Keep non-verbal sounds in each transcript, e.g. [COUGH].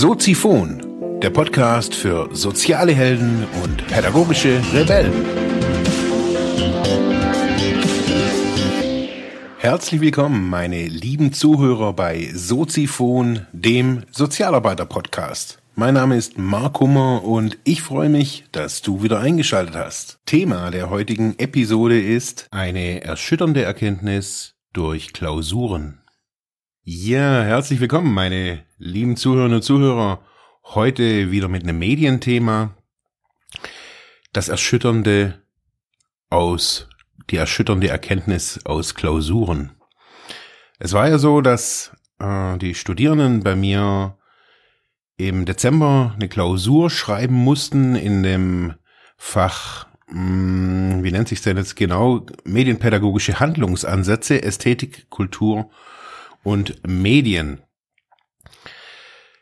Soziphon, der Podcast für soziale Helden und pädagogische Rebellen. Herzlich willkommen, meine lieben Zuhörer bei Soziphon, dem Sozialarbeiter-Podcast. Mein Name ist Mark Hummer und ich freue mich, dass du wieder eingeschaltet hast. Thema der heutigen Episode ist eine erschütternde Erkenntnis durch Klausuren. Ja, herzlich willkommen, meine lieben Zuhörerinnen und Zuhörer. Heute wieder mit einem Medienthema. Das Erschütternde aus, die erschütternde Erkenntnis aus Klausuren. Es war ja so, dass äh, die Studierenden bei mir im Dezember eine Klausur schreiben mussten in dem Fach, mh, hm, wie nennt sich denn jetzt genau, medienpädagogische Handlungsansätze, Ästhetik, Kultur und Medien.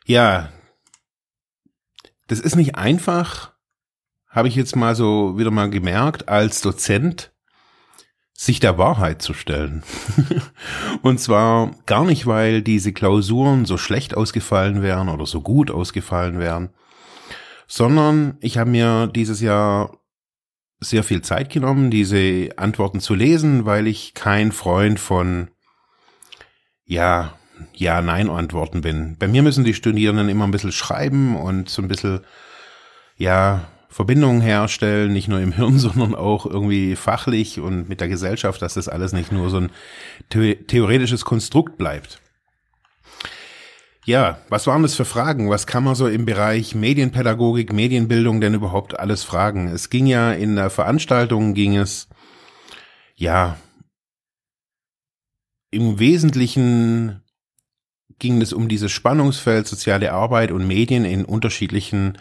Ja, das ist nicht einfach, habe ich jetzt mal so wieder mal gemerkt, als Dozent sich der Wahrheit zu stellen. [LAUGHS] und zwar gar nicht, weil diese Klausuren so schlecht ausgefallen wären oder so gut ausgefallen wären, sondern ich habe mir dieses Jahr sehr viel Zeit genommen, diese Antworten zu lesen, weil ich kein Freund von ja, ja, nein Antworten bin. Bei mir müssen die Studierenden immer ein bisschen schreiben und so ein bisschen, ja, Verbindungen herstellen, nicht nur im Hirn, [LAUGHS] sondern auch irgendwie fachlich und mit der Gesellschaft, dass das alles nicht nur so ein theoretisches Konstrukt bleibt. Ja, was waren das für Fragen? Was kann man so im Bereich Medienpädagogik, Medienbildung denn überhaupt alles fragen? Es ging ja in der Veranstaltung ging es ja im Wesentlichen ging es um dieses Spannungsfeld soziale Arbeit und Medien in unterschiedlichen,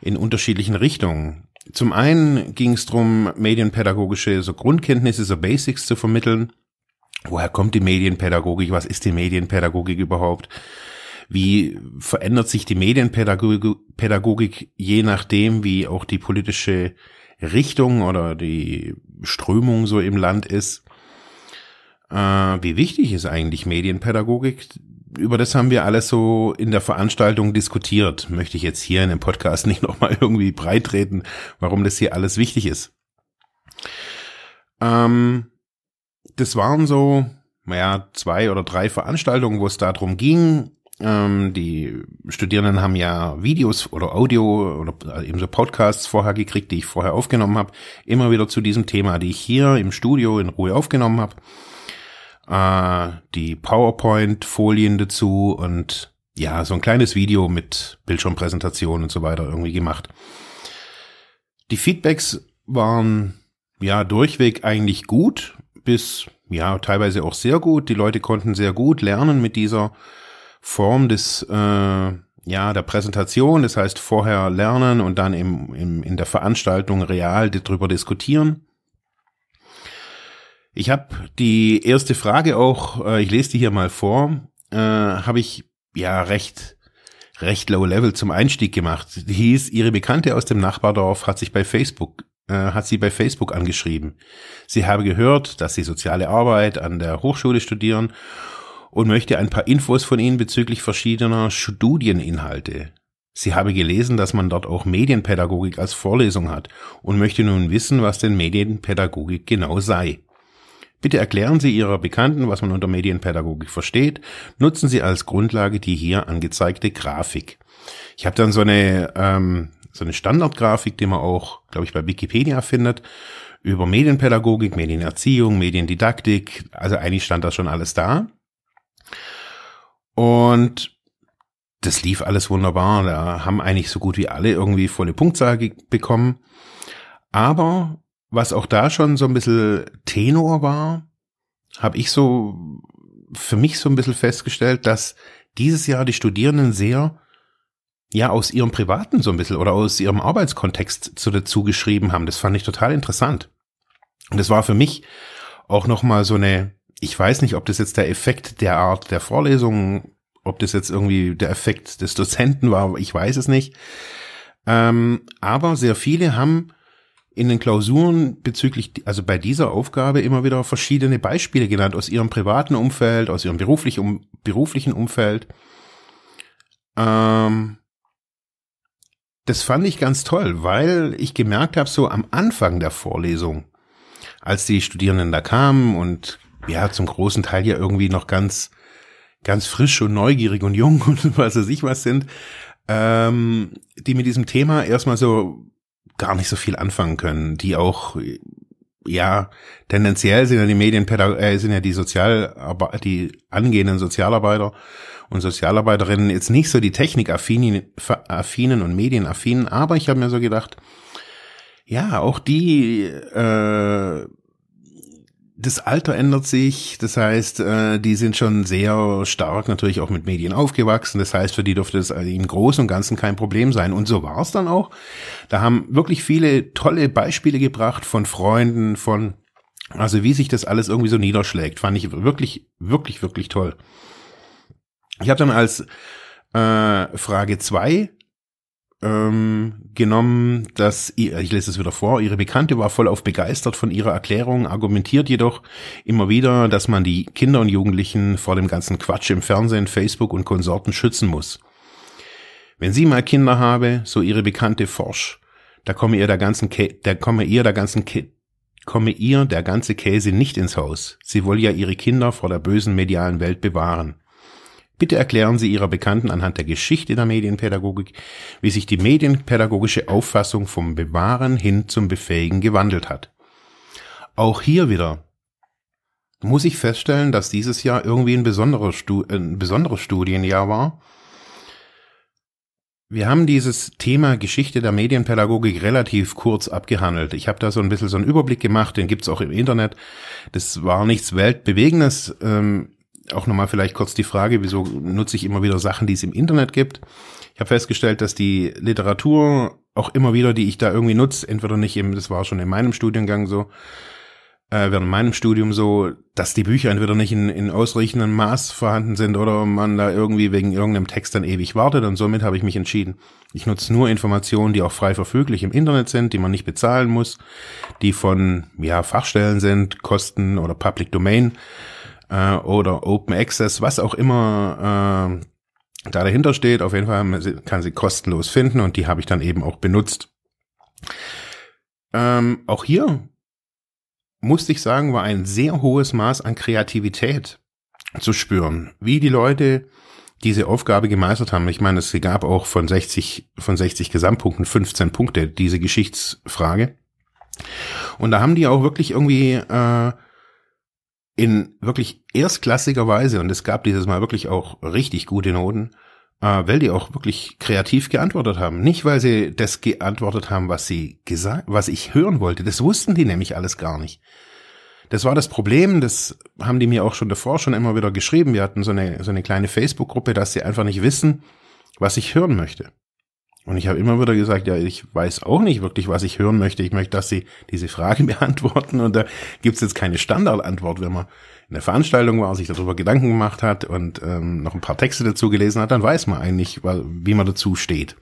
in unterschiedlichen Richtungen. Zum einen ging es darum, medienpädagogische so Grundkenntnisse, so Basics zu vermitteln. Woher kommt die Medienpädagogik? Was ist die Medienpädagogik überhaupt? Wie verändert sich die Medienpädagogik je nachdem, wie auch die politische Richtung oder die Strömung so im Land ist? Äh, wie wichtig ist eigentlich Medienpädagogik? Über das haben wir alles so in der Veranstaltung diskutiert. Möchte ich jetzt hier in dem Podcast [LAUGHS] nicht nochmal irgendwie breitreten, warum das hier alles wichtig ist. Ähm, das waren so, naja, zwei oder drei Veranstaltungen, wo es darum ging. Ähm, die Studierenden haben ja Videos oder Audio oder eben so Podcasts vorher gekriegt, die ich vorher aufgenommen habe, immer wieder zu diesem Thema, die ich hier im Studio in Ruhe aufgenommen habe äh, die PowerPoint-Folien dazu und ja, so ein kleines Video mit Bildschirmpräsentation und so weiter irgendwie gemacht. Die Feedbacks waren ja durchweg eigentlich gut, bis ja teilweise auch sehr gut. Die Leute konnten sehr gut lernen mit dieser Form des äh, ja der Präsentation. Das heißt vorher lernen und dann im, im, in der Veranstaltung real darüber diskutieren. Ich habe die erste Frage auch, äh, ich lese die hier mal vor, äh, habe ich ja recht recht low level zum Einstieg gemacht. Die hieß, ihre Bekannte aus dem Nachbardorf hat sich bei Facebook äh, hat sie bei Facebook angeschrieben. Sie habe gehört, dass sie soziale Arbeit an der Hochschule studieren und möchte ein paar Infos von ihnen bezüglich verschiedener Studieninhalte. Sie habe gelesen, dass man dort auch Medienpädagogik als Vorlesung hat und möchte nun wissen, was denn Medienpädagogik genau sei. Bitte erklären Sie Ihrer Bekannten, was man unter Medienpädagogik versteht. Nutzen Sie als Grundlage die hier angezeigte Grafik. Ich habe dann so eine, ähm, so eine Standardgrafik, die man auch, glaube ich, bei Wikipedia findet, über Medienpädagogik, Medienerziehung, Mediendidaktik. Also eigentlich stand da schon alles da. Und das lief alles wunderbar. Da haben eigentlich so gut wie alle irgendwie volle Punktzahl bekommen. Aber was auch da schon so ein bisschen Tenor war, habe ich so für mich so ein bisschen festgestellt, dass dieses Jahr die Studierenden sehr ja aus ihrem privaten so ein bisschen oder aus ihrem Arbeitskontext zu dazu geschrieben haben. Das fand ich total interessant. Und das war für mich auch noch mal so eine ich weiß nicht, ob das jetzt der Effekt der Art der Vorlesung, ob das jetzt irgendwie der Effekt des Dozenten war, ich weiß es nicht. Ähm, aber sehr viele haben in den Klausuren bezüglich, also bei dieser Aufgabe immer wieder verschiedene Beispiele genannt aus ihrem privaten Umfeld, aus ihrem beruflichen, beruflichen Umfeld. Ähm, das fand ich ganz toll, weil ich gemerkt habe, so am Anfang der Vorlesung, als die Studierenden da kamen und ja, zum großen Teil ja irgendwie noch ganz, ganz frisch und neugierig und jung [LAUGHS] und was weiß ich was sind, ähm, die mit diesem Thema erstmal so gar nicht so viel anfangen können, die auch ja, tendenziell sind ja die Medienpädagogen, äh, sind ja die Sozialarbeiter, die angehenden Sozialarbeiter und Sozialarbeiterinnen jetzt nicht so die Technikaffinen und Medienaffinen, aber ich habe mir so gedacht, ja, auch die äh, das Alter ändert sich, das heißt, äh, die sind schon sehr stark natürlich auch mit Medien aufgewachsen. Das heißt, für die dürfte es im Großen und Ganzen kein Problem sein. Und so war es dann auch. Da haben wirklich viele tolle Beispiele gebracht von Freunden, von also wie sich das alles irgendwie so niederschlägt, fand ich wirklich, wirklich, wirklich toll. Ich habe dann als äh, Frage zwei ähm, genommen, dass, ich lese es wieder vor, ihre Bekannte war voll auf begeistert von ihrer Erklärung, argumentiert jedoch immer wieder, dass man die Kinder und Jugendlichen vor dem ganzen Quatsch im Fernsehen, Facebook und Konsorten schützen muss. Wenn sie mal Kinder habe, so ihre Bekannte forsch, da komme ihr der ganzen, Kä da komme ihr der ganzen, Kä komme ihr der ganze Käse nicht ins Haus. Sie wolle ja ihre Kinder vor der bösen medialen Welt bewahren. Bitte erklären Sie Ihrer Bekannten anhand der Geschichte der Medienpädagogik, wie sich die medienpädagogische Auffassung vom Bewahren hin zum Befähigen gewandelt hat. Auch hier wieder muss ich feststellen, dass dieses Jahr irgendwie ein, besonderer Stu ein besonderes Studienjahr war. Wir haben dieses Thema Geschichte der Medienpädagogik relativ kurz abgehandelt. Ich habe da so ein bisschen so einen Überblick gemacht, den gibt's auch im Internet. Das war nichts Weltbewegendes. Ähm, auch nochmal vielleicht kurz die Frage, wieso nutze ich immer wieder Sachen, die es im Internet gibt? Ich habe festgestellt, dass die Literatur auch immer wieder, die ich da irgendwie nutze, entweder nicht eben, das war schon in meinem Studiengang so, äh, während meinem Studium so, dass die Bücher entweder nicht in, in ausreichendem Maß vorhanden sind oder man da irgendwie wegen irgendeinem Text dann ewig wartet und somit habe ich mich entschieden. Ich nutze nur Informationen, die auch frei verfüglich im Internet sind, die man nicht bezahlen muss, die von ja Fachstellen sind, Kosten oder Public Domain äh, oder Open Access, was auch immer äh, da dahinter steht. Auf jeden Fall kann sie kostenlos finden und die habe ich dann eben auch benutzt. Ähm, auch hier musste ich sagen, war ein sehr hohes Maß an Kreativität zu spüren, wie die Leute diese Aufgabe gemeistert haben. Ich meine, es gab auch von 60, von 60 Gesamtpunkten 15 Punkte, diese Geschichtsfrage. Und da haben die auch wirklich irgendwie äh, in wirklich erstklassiger Weise, und es gab dieses Mal wirklich auch richtig gute Noten, äh, weil die auch wirklich kreativ geantwortet haben. Nicht, weil sie das geantwortet haben, was sie gesagt, was ich hören wollte. Das wussten die nämlich alles gar nicht. Das war das Problem, das haben die mir auch schon davor schon immer wieder geschrieben. Wir hatten so eine, so eine kleine Facebook-Gruppe, dass sie einfach nicht wissen, was ich hören möchte. Und ich habe immer wieder gesagt, ja, ich weiß auch nicht wirklich, was ich hören möchte. Ich möchte, dass Sie diese Frage [LAUGHS] beantworten. Und da gibt's jetzt keine Standardantwort. Wenn man in der Veranstaltung war, sich darüber Gedanken gemacht hat und ähm, noch ein paar Texte dazu gelesen hat, dann weiß man eigentlich, wie man dazu steht.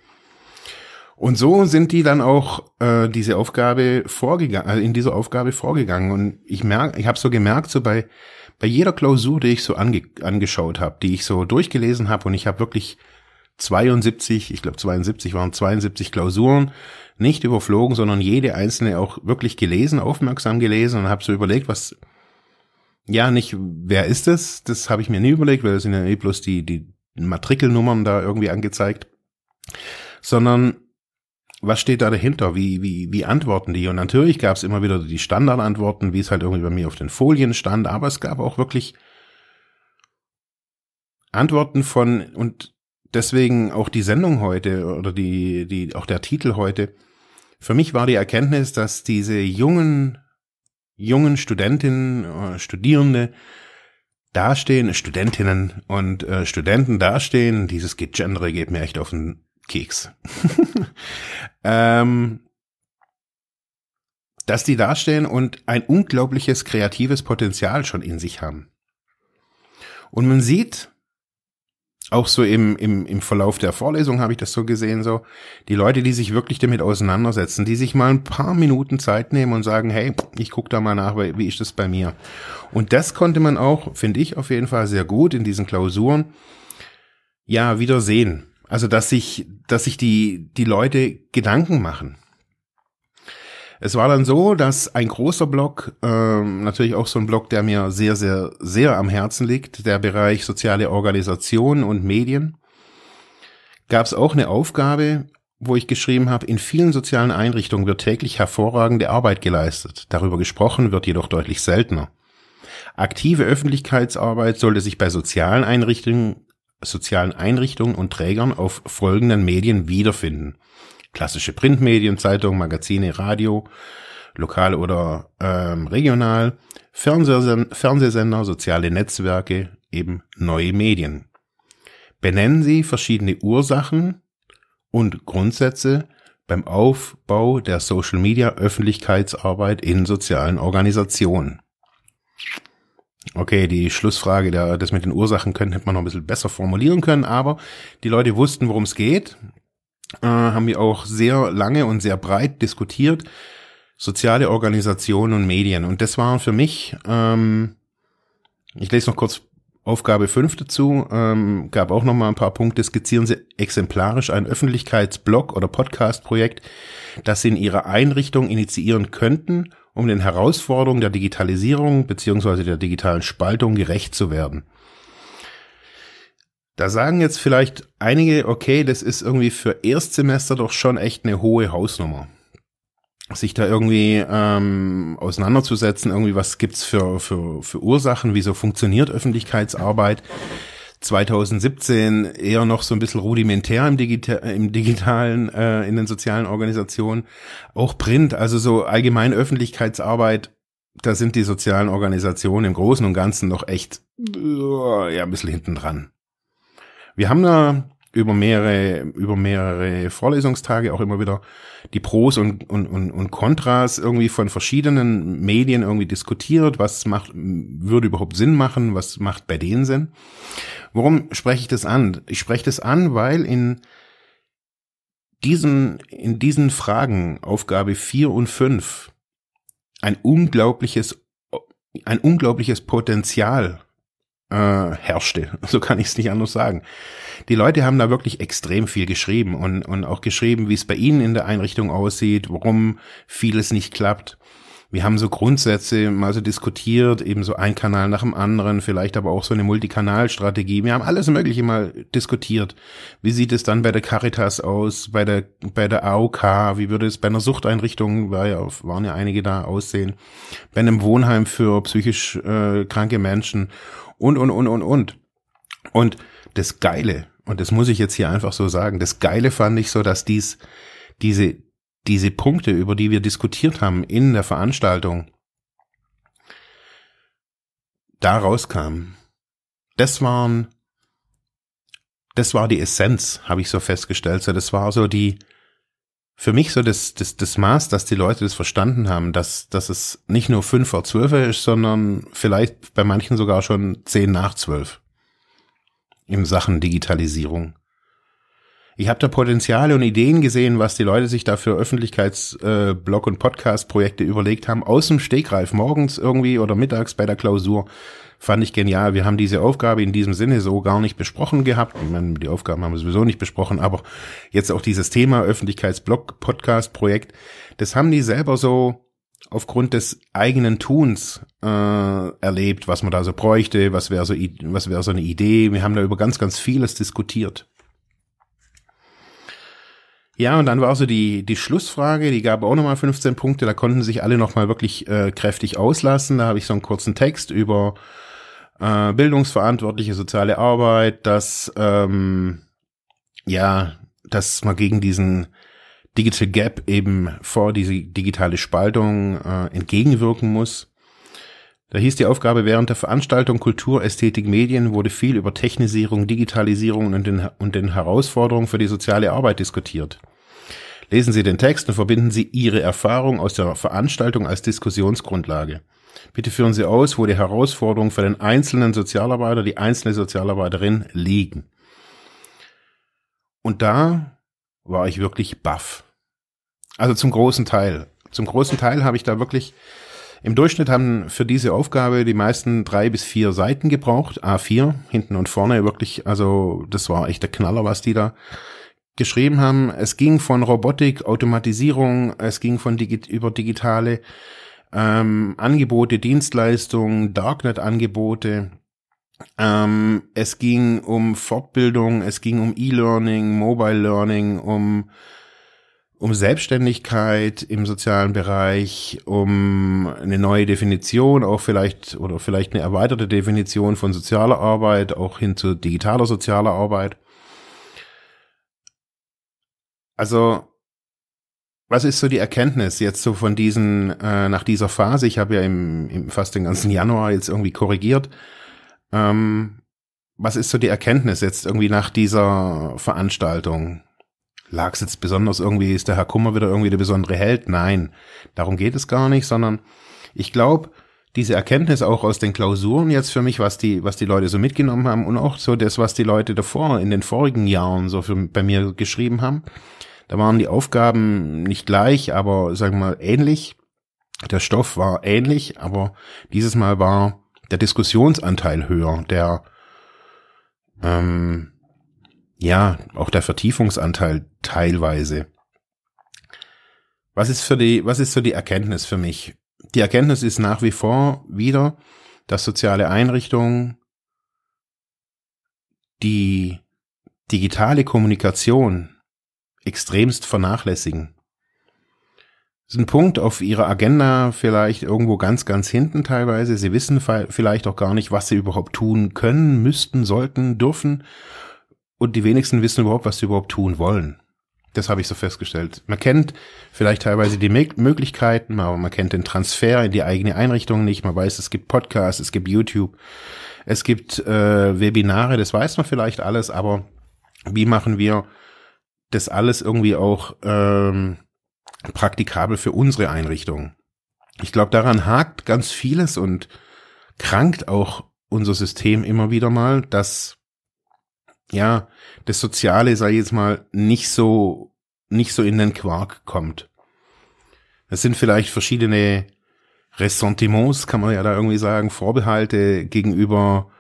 Und so sind die dann auch äh, diese Aufgabe vorgegangen, also in dieser Aufgabe vorgegangen. Und ich merke, ich habe so gemerkt, so bei bei jeder Klausur, die ich so ange angeschaut habe, die ich so durchgelesen habe, und ich habe wirklich 72, ich glaube 72 waren 72 Klausuren, nicht überflogen, sondern jede einzelne auch wirklich gelesen, aufmerksam gelesen und habe so überlegt, was, ja, nicht, wer ist es? Das habe ich mir nie überlegt, weil das sind ja eh bloß die, die Matrikelnummern da irgendwie angezeigt, sondern was steht da dahinter? Wie, wie, wie antworten die? Und natürlich gab es immer wieder die Standardantworten, wie es halt irgendwie bei mir auf den Folien stand, aber es gab auch wirklich Antworten von, und deswegen auch die Sendung heute oder die, die, auch der Titel heute. Für mich war die Erkenntnis, dass diese jungen, jungen Studentinnen, äh, Studierende dastehen, Studentinnen und äh, Studenten dastehen. Dieses Gegendere geht mir echt auf den Keks. [LAUGHS] ähm, dass die dastehen und ein unglaubliches kreatives Potenzial schon in sich haben. Und man sieht, auch so im, im, im Verlauf der Vorlesung habe ich das so gesehen, so die Leute, die sich wirklich damit auseinandersetzen, die sich mal ein paar Minuten Zeit nehmen und sagen, hey, ich gucke da mal nach, wie ist das bei mir? Und das konnte man auch, finde ich, auf jeden Fall sehr gut in diesen Klausuren, ja, wieder sehen. Also, dass sich, dass sich die, die Leute Gedanken machen. Es war dann so, dass ein großer Block, ähm, natürlich auch so ein Block, der mir sehr, sehr, sehr am Herzen liegt, der Bereich soziale Organisation und Medien, gab es auch eine Aufgabe, wo ich geschrieben habe, in vielen sozialen Einrichtungen wird täglich hervorragende Arbeit geleistet. Darüber gesprochen wird jedoch deutlich seltener. Aktive Öffentlichkeitsarbeit sollte sich bei sozialen Einrichtungen, sozialen Einrichtungen und Trägern auf folgenden Medien wiederfinden. Klassische Printmedien, Zeitungen, Magazine, Radio, lokal oder ähm, regional, Fernsehsender, Fernsehsender, soziale Netzwerke, eben neue Medien. Benennen Sie verschiedene Ursachen und Grundsätze beim Aufbau der Social Media Öffentlichkeitsarbeit in sozialen Organisationen. Okay, die Schlussfrage, der, das mit den Ursachen können, hätte man noch ein bisschen besser formulieren können, aber die Leute wussten, worum es geht, äh, haben wir auch sehr lange und sehr breit diskutiert, soziale Organisationen und Medien. Und das waren für mich, ähm, ich lese noch kurz Aufgabe 5 dazu, ähm, gab auch noch mal ein paar Punkte. Skizzieren Sie exemplarisch ein Öffentlichkeitsblog oder Podcast-Projekt, das Sie in Ihrer Einrichtung initiieren könnten, um den Herausforderungen der Digitalisierung beziehungsweise der digitalen Spaltung gerecht zu werden. Da sagen jetzt vielleicht einige, okay, das ist irgendwie für Erstsemester doch schon echt eine hohe Hausnummer sich da irgendwie ähm, auseinanderzusetzen, irgendwie was gibt's für, für, für Ursachen, wieso funktioniert Öffentlichkeitsarbeit. 2017 eher noch so ein bisschen rudimentär im, Digita im digitalen, äh, in den sozialen Organisationen. Auch Print, also so allgemein Öffentlichkeitsarbeit, da sind die sozialen Organisationen im Großen und Ganzen noch echt ja, ein bisschen hinten dran. Wir haben da über mehrere, über mehrere Vorlesungstage auch immer wieder die Pros und, und, und, und Kontras irgendwie von verschiedenen Medien irgendwie diskutiert. Was macht, würde überhaupt Sinn machen? Was macht bei denen Sinn? Warum spreche ich das an? Ich spreche das an, weil in diesen, in diesen Fragen, Aufgabe 4 und 5, ein unglaubliches, ein unglaubliches Potenzial äh, herrschte. [LAUGHS] So kann ich es nicht anders sagen. Die Leute haben da wirklich extrem viel geschrieben und, und auch geschrieben, wie es bei ihnen in der Einrichtung aussieht, warum vieles nicht klappt. Wir haben so Grundsätze mal so diskutiert, eben so ein Kanal nach dem anderen, vielleicht aber auch so eine Multikanalstrategie. Wir haben alles Mögliche mal diskutiert. Wie sieht es dann bei der Caritas aus, bei der, bei der AOK? Wie würde es bei einer Suchteinrichtung, war ja, waren ja einige da, aussehen? Bei einem Wohnheim für psychisch äh, kranke Menschen und, und, und, und, und. Und das Geile, und das muss ich jetzt hier einfach so sagen, das Geile fand ich so, dass dies, diese, diese Punkte, über die wir diskutiert haben in der Veranstaltung, da rauskamen. Das waren, das war die Essenz, habe ich so festgestellt. So, das war so die, für mich so das, das, das Maß, dass die Leute das verstanden haben, dass, dass es nicht nur fünf vor zwölf ist, sondern vielleicht bei manchen sogar schon zehn nach zwölf in Sachen Digitalisierung. Ich habe da Potenziale und Ideen gesehen, was die Leute sich da für Öffentlichkeitsblog- äh, und Podcast-Projekte überlegt haben, aus dem Stegreif, morgens irgendwie oder mittags bei der Klausur. Fand ich genial. Wir haben diese Aufgabe in diesem Sinne so gar nicht besprochen gehabt. Ich meine, die Aufgaben haben wir sowieso nicht besprochen, aber jetzt auch dieses Thema Öffentlichkeitsblog-Podcast-Projekt, das haben die selber so aufgrund des eigenen Tuns äh, erlebt, was man da so bräuchte, was wäre so, was wäre so eine Idee. Wir haben da über ganz, ganz vieles diskutiert. Ja, und dann war so die, die Schlussfrage, die gab auch nochmal 15 Punkte, da konnten sich alle nochmal wirklich äh, kräftig auslassen. Da habe ich so einen kurzen Text über äh, bildungsverantwortliche soziale Arbeit, dass ähm, ja, dass man gegen diesen Digital Gap eben vor diese digitale Spaltung äh, entgegenwirken muss. Da hieß die Aufgabe während der Veranstaltung Kultur, Ästhetik, Medien wurde viel über Technisierung, Digitalisierung und den, und den Herausforderungen für die soziale Arbeit diskutiert. Lesen Sie den Text und verbinden Sie Ihre Erfahrung aus der Veranstaltung als Diskussionsgrundlage. Bitte führen Sie aus, wo die Herausforderungen für den einzelnen Sozialarbeiter, die einzelne Sozialarbeiterin liegen. Und da war ich wirklich baff. Also zum großen Teil. Zum großen Teil habe ich da wirklich Im Durchschnitt haben für diese Aufgabe die meisten drei bis vier Seiten gebraucht, A4, hinten und vorne wirklich, also das war echt der Knaller, was die da geschrieben haben. Es ging von Robotik, Automatisierung, es ging von Digi über digitale ähm, Angebote, Dienstleistungen, Darknet-Angebote. Ähm, es ging um Fortbildung, es ging um E-Learning, Mobile Learning, um um Selbstständigkeit im sozialen Bereich, um eine neue Definition, auch vielleicht oder vielleicht eine erweiterte Definition von sozialer Arbeit, auch hin zu digitaler sozialer Arbeit. Also, was ist so die Erkenntnis jetzt so von diesen, äh, nach dieser Phase? Ich habe ja im, im fast den ganzen Januar jetzt irgendwie korrigiert. Ähm, was ist so die Erkenntnis jetzt irgendwie nach dieser Veranstaltung? Lag es jetzt besonders irgendwie, ist der Herr Kummer wieder irgendwie der besondere Held? Nein, darum geht es gar nicht, sondern ich glaube, diese Erkenntnis auch aus den Klausuren jetzt für mich, was die, was die Leute so mitgenommen haben und auch so das, was die Leute davor in den vorigen Jahren so für, bei mir geschrieben haben. Da waren die Aufgaben nicht gleich, aber sagen wir mal ähnlich. Der Stoff war ähnlich, aber dieses Mal war der Diskussionsanteil höher, der ähm, ja, auch der Vertiefungsanteil teilweise. Was ist für die, was ist so die Erkenntnis für mich? Die Erkenntnis ist nach wie vor wieder, dass soziale Einrichtungen die digitale Kommunikation extremst vernachlässigen. Das ist ein Punkt auf ihrer Agenda vielleicht irgendwo ganz, ganz hinten teilweise. Sie wissen vielleicht auch gar nicht, was sie überhaupt tun können, müssten, sollten, dürfen und die wenigsten wissen überhaupt, was sie überhaupt tun wollen. Das habe ich so festgestellt. Man kennt vielleicht teilweise die Möglichkeiten, aber man kennt den Transfer in die eigene Einrichtung nicht. Man weiß, es gibt Podcasts, es gibt YouTube, es gibt äh, Webinare, das weiß man vielleicht alles, aber wie machen wir das alles irgendwie auch ähm, praktikabel für unsere Einrichtung? Ich glaube, daran hakt ganz vieles und krankt auch unser System immer wieder mal, dass ja, das Soziale, sei jetzt mal, nicht so, nicht so in den Quark kommt. Es sind vielleicht verschiedene Ressentiments, kann man ja da irgendwie sagen, Vorbehalte gegenüber,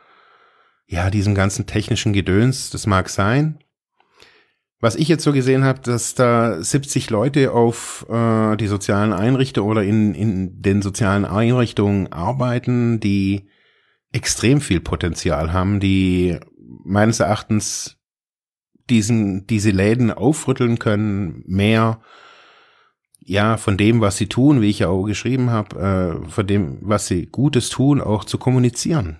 ja, diesem ganzen technischen Gedöns, das mag sein. Was ich jetzt so gesehen habe, dass da 70 Leute auf äh, die sozialen Einrichtungen oder in, in den sozialen Einrichtungen arbeiten, die extrem viel Potenzial haben, die meines Erachtens diesen, diese Läden aufrütteln können, mehr ja, von dem, was sie tun, wie ich ja auch geschrieben habe, äh, von dem, was sie Gutes tun, auch zu kommunizieren.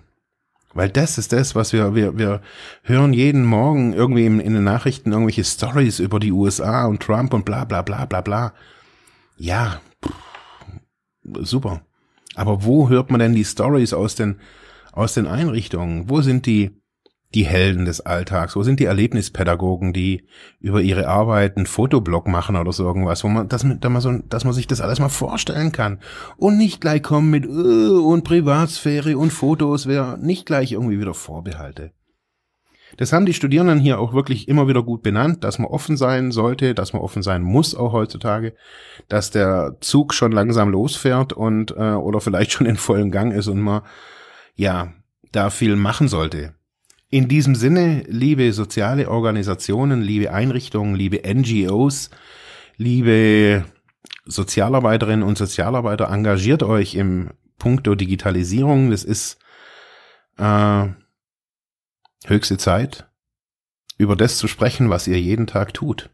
Weil das ist das, was wir, wir, wir hören jeden Morgen irgendwie in, in den Nachrichten irgendwelche Stories über die USA und Trump und bla bla bla bla bla. Ja, pff, super. Aber wo hört man denn die Stories aus den, aus den Einrichtungen? Wo sind die, die Helden des Alltags? Wo sind die Erlebnispädagogen, die über ihre Arbeit einen Fotoblog machen oder so irgendwas, wo man, dass dass man, so, dass man sich das alles mal vorstellen kann und nicht gleich kommen mit uh, und Privatsphäre und Fotos, wäre nicht gleich irgendwie wieder Vorbehalte. Das haben die Studierenden hier auch wirklich immer wieder gut benannt, dass man offen sein sollte, dass man offen sein muss auch heutzutage, dass der Zug schon langsam losfährt und äh, oder vielleicht schon in vollem Gang ist und man ja da viel machen sollte. In diesem Sinne, liebe soziale Organisationen, liebe Einrichtungen, liebe NGOs, liebe Sozialarbeiterinnen und Sozialarbeiter, engagiert euch im Punkto Digitalisierung. Das ist äh, höchste Zeit, über das zu sprechen, was ihr jeden Tag tut.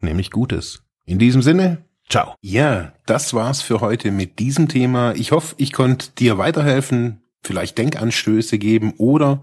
Nämlich Gutes. In diesem Sinne, ciao. Ja, das war's für heute mit diesem Thema. Ich hoffe, ich konnte dir weiterhelfen, vielleicht Denkanstöße geben oder